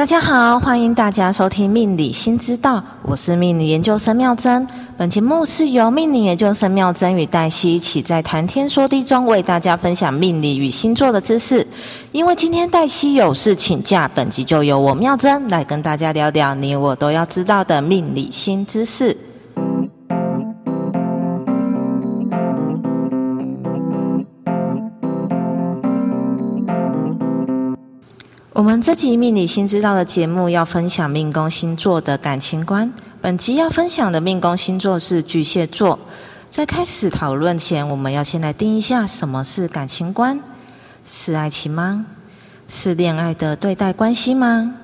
大家好，欢迎大家收听《命理新知道》，我是命理研究生妙珍。本节目是由命理研究生妙珍与黛西一起在谈天说地中为大家分享命理与星座的知识。因为今天黛西有事请假，本集就由我妙珍来跟大家聊聊你我都要知道的命理新知识。我们这集命理新知道的节目要分享命宫星座的感情观。本集要分享的命宫星座是巨蟹座。在开始讨论前，我们要先来定一下什么是感情观：是爱情吗？是恋爱的对待关系吗？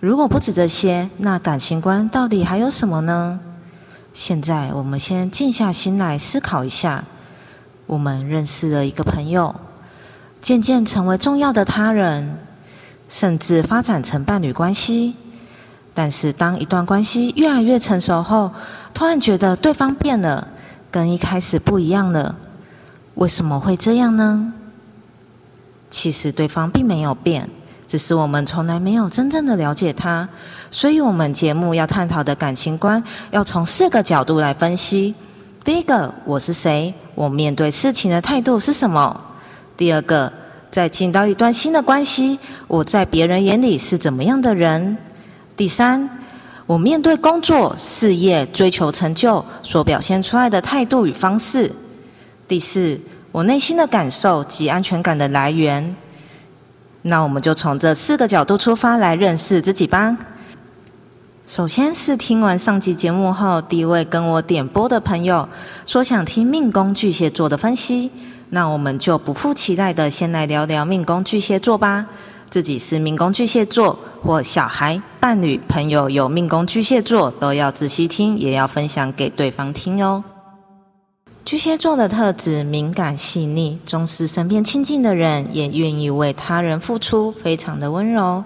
如果不止这些，那感情观到底还有什么呢？现在我们先静下心来思考一下。我们认识了一个朋友，渐渐成为重要的他人。甚至发展成伴侣关系，但是当一段关系越来越成熟后，突然觉得对方变了，跟一开始不一样了。为什么会这样呢？其实对方并没有变，只是我们从来没有真正的了解他。所以，我们节目要探讨的感情观，要从四个角度来分析。第一个，我是谁？我面对事情的态度是什么？第二个。在进到一段新的关系，我在别人眼里是怎么样的人？第三，我面对工作、事业、追求成就所表现出来的态度与方式。第四，我内心的感受及安全感的来源。那我们就从这四个角度出发来认识自己吧。首先是听完上集节目后，第一位跟我点播的朋友说想听命宫巨蟹座的分析。那我们就不负期待的先来聊聊命宫巨蟹座吧。自己是命宫巨蟹座，或小孩、伴侣、朋友有命宫巨蟹座，都要仔细听，也要分享给对方听哦。巨蟹座的特质：敏感细腻，重视身边亲近的人，也愿意为他人付出，非常的温柔。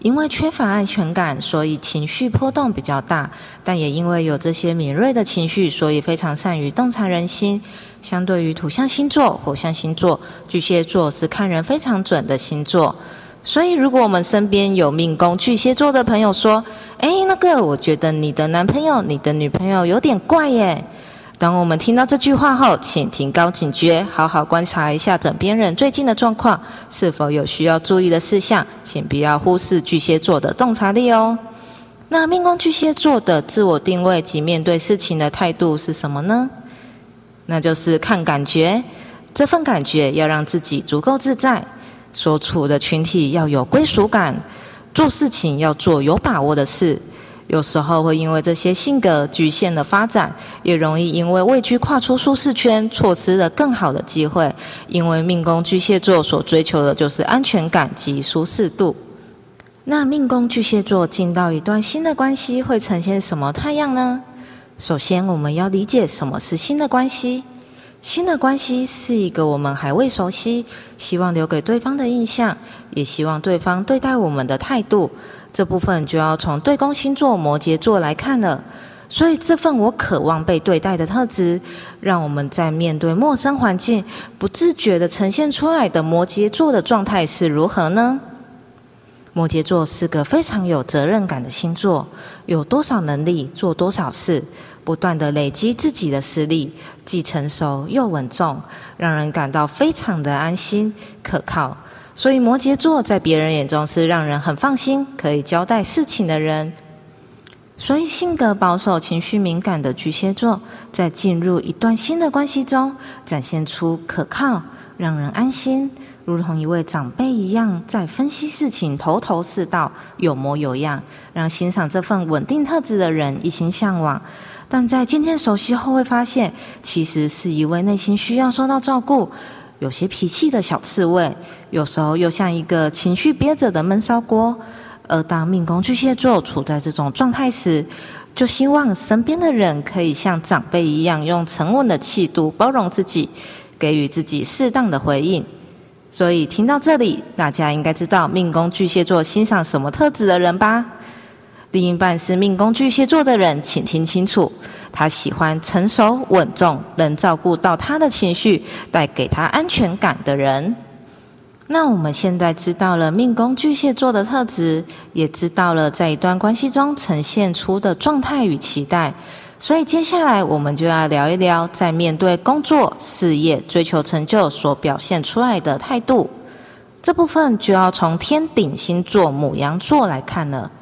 因为缺乏安全感，所以情绪波动比较大。但也因为有这些敏锐的情绪，所以非常善于洞察人心。相对于土象星座、火象星座，巨蟹座是看人非常准的星座。所以，如果我们身边有命宫巨蟹座的朋友说：“哎，那个，我觉得你的男朋友、你的女朋友有点怪耶。”当我们听到这句话后，请提高警觉，好好观察一下枕边人最近的状况，是否有需要注意的事项，请不要忽视巨蟹座的洞察力哦。那命宫巨蟹座的自我定位及面对事情的态度是什么呢？那就是看感觉，这份感觉要让自己足够自在，所处的群体要有归属感，做事情要做有把握的事。有时候会因为这些性格局限的发展，也容易因为畏惧跨出舒适圈，错失了更好的机会。因为命宫巨蟹座所追求的就是安全感及舒适度。那命宫巨蟹座进到一段新的关系，会呈现什么太阳呢？首先，我们要理解什么是新的关系。新的关系是一个我们还未熟悉，希望留给对方的印象，也希望对方对待我们的态度。这部分就要从对宫星座摩羯座来看了。所以，这份我渴望被对待的特质，让我们在面对陌生环境，不自觉的呈现出来的摩羯座的状态是如何呢？摩羯座是个非常有责任感的星座，有多少能力做多少事。不断的累积自己的实力，既成熟又稳重，让人感到非常的安心可靠。所以摩羯座在别人眼中是让人很放心、可以交代事情的人。所以性格保守、情绪敏感的巨蟹座，在进入一段新的关系中，展现出可靠、让人安心，如同一位长辈一样，在分析事情头头是道、有模有样，让欣赏这份稳定特质的人一心向往。但在渐渐熟悉后，会发现其实是一位内心需要受到照顾、有些脾气的小刺猬，有时候又像一个情绪憋着的闷烧锅。而当命宫巨蟹座处在这种状态时，就希望身边的人可以像长辈一样，用沉稳的气度包容自己，给予自己适当的回应。所以听到这里，大家应该知道命宫巨蟹座欣赏什么特质的人吧？另一半是命宫巨蟹座的人，请听清楚，他喜欢成熟稳重、能照顾到他的情绪、带给他安全感的人。那我们现在知道了命宫巨蟹座的特质，也知道了在一段关系中呈现出的状态与期待，所以接下来我们就要聊一聊，在面对工作、事业、追求成就所表现出来的态度。这部分就要从天顶星座母羊座来看了。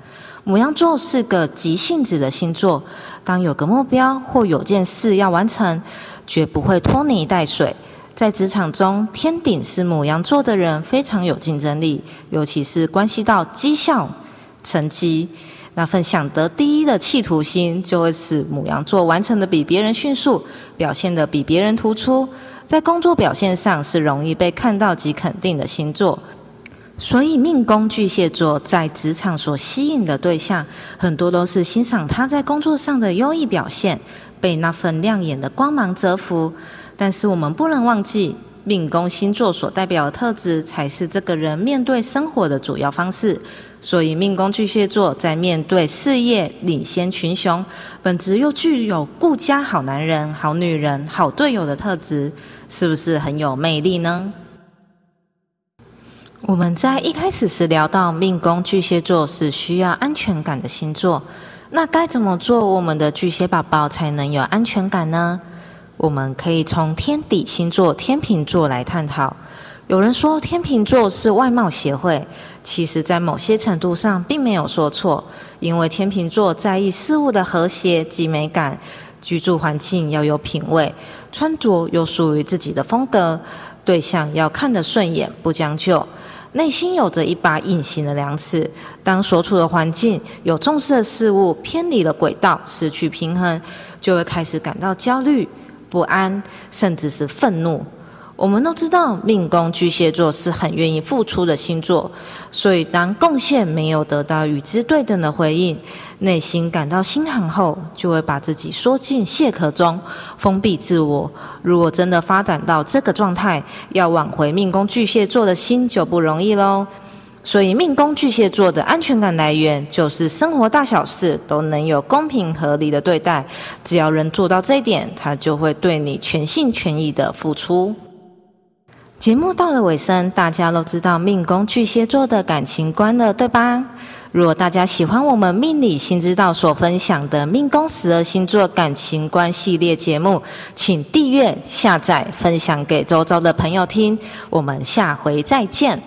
母羊座是个急性子的星座，当有个目标或有件事要完成，绝不会拖泥带水。在职场中，天顶是母羊座的人非常有竞争力，尤其是关系到绩效、成绩，那份想得第一的企图心，就会使母羊座完成的比别人迅速，表现的比别人突出，在工作表现上是容易被看到及肯定的星座。所以，命宫巨蟹座在职场所吸引的对象，很多都是欣赏他在工作上的优异表现，被那份亮眼的光芒折服。但是我们不能忘记，命宫星座所代表的特质才是这个人面对生活的主要方式。所以，命宫巨蟹座在面对事业领先群雄，本质又具有顾家好男人、好女人、好队友的特质，是不是很有魅力呢？我们在一开始时聊到，命宫巨蟹座是需要安全感的星座，那该怎么做，我们的巨蟹宝宝才能有安全感呢？我们可以从天底星座天秤座来探讨。有人说天秤座是外貌协会，其实，在某些程度上并没有说错。因为天秤座在意事物的和谐及美感，居住环境要有品味，穿着有属于自己的风格，对象要看得顺眼，不将就。内心有着一把隐形的量尺，当所处的环境有重视的事物偏离了轨道，失去平衡，就会开始感到焦虑。不安，甚至是愤怒。我们都知道，命宫巨蟹座是很愿意付出的星座，所以当贡献没有得到与之对等的回应，内心感到心寒后，就会把自己缩进蟹壳中，封闭自我。如果真的发展到这个状态，要挽回命宫巨蟹座的心就不容易喽。所以，命宫巨蟹座的安全感来源就是生活大小事都能有公平合理的对待。只要能做到这一点，他就会对你全心全意的付出。节目到了尾声，大家都知道命宫巨蟹座的感情观了，对吧？如果大家喜欢我们命理新知道所分享的命宫十二星座感情观系列节目，请订阅、下载、分享给周遭的朋友听。我们下回再见。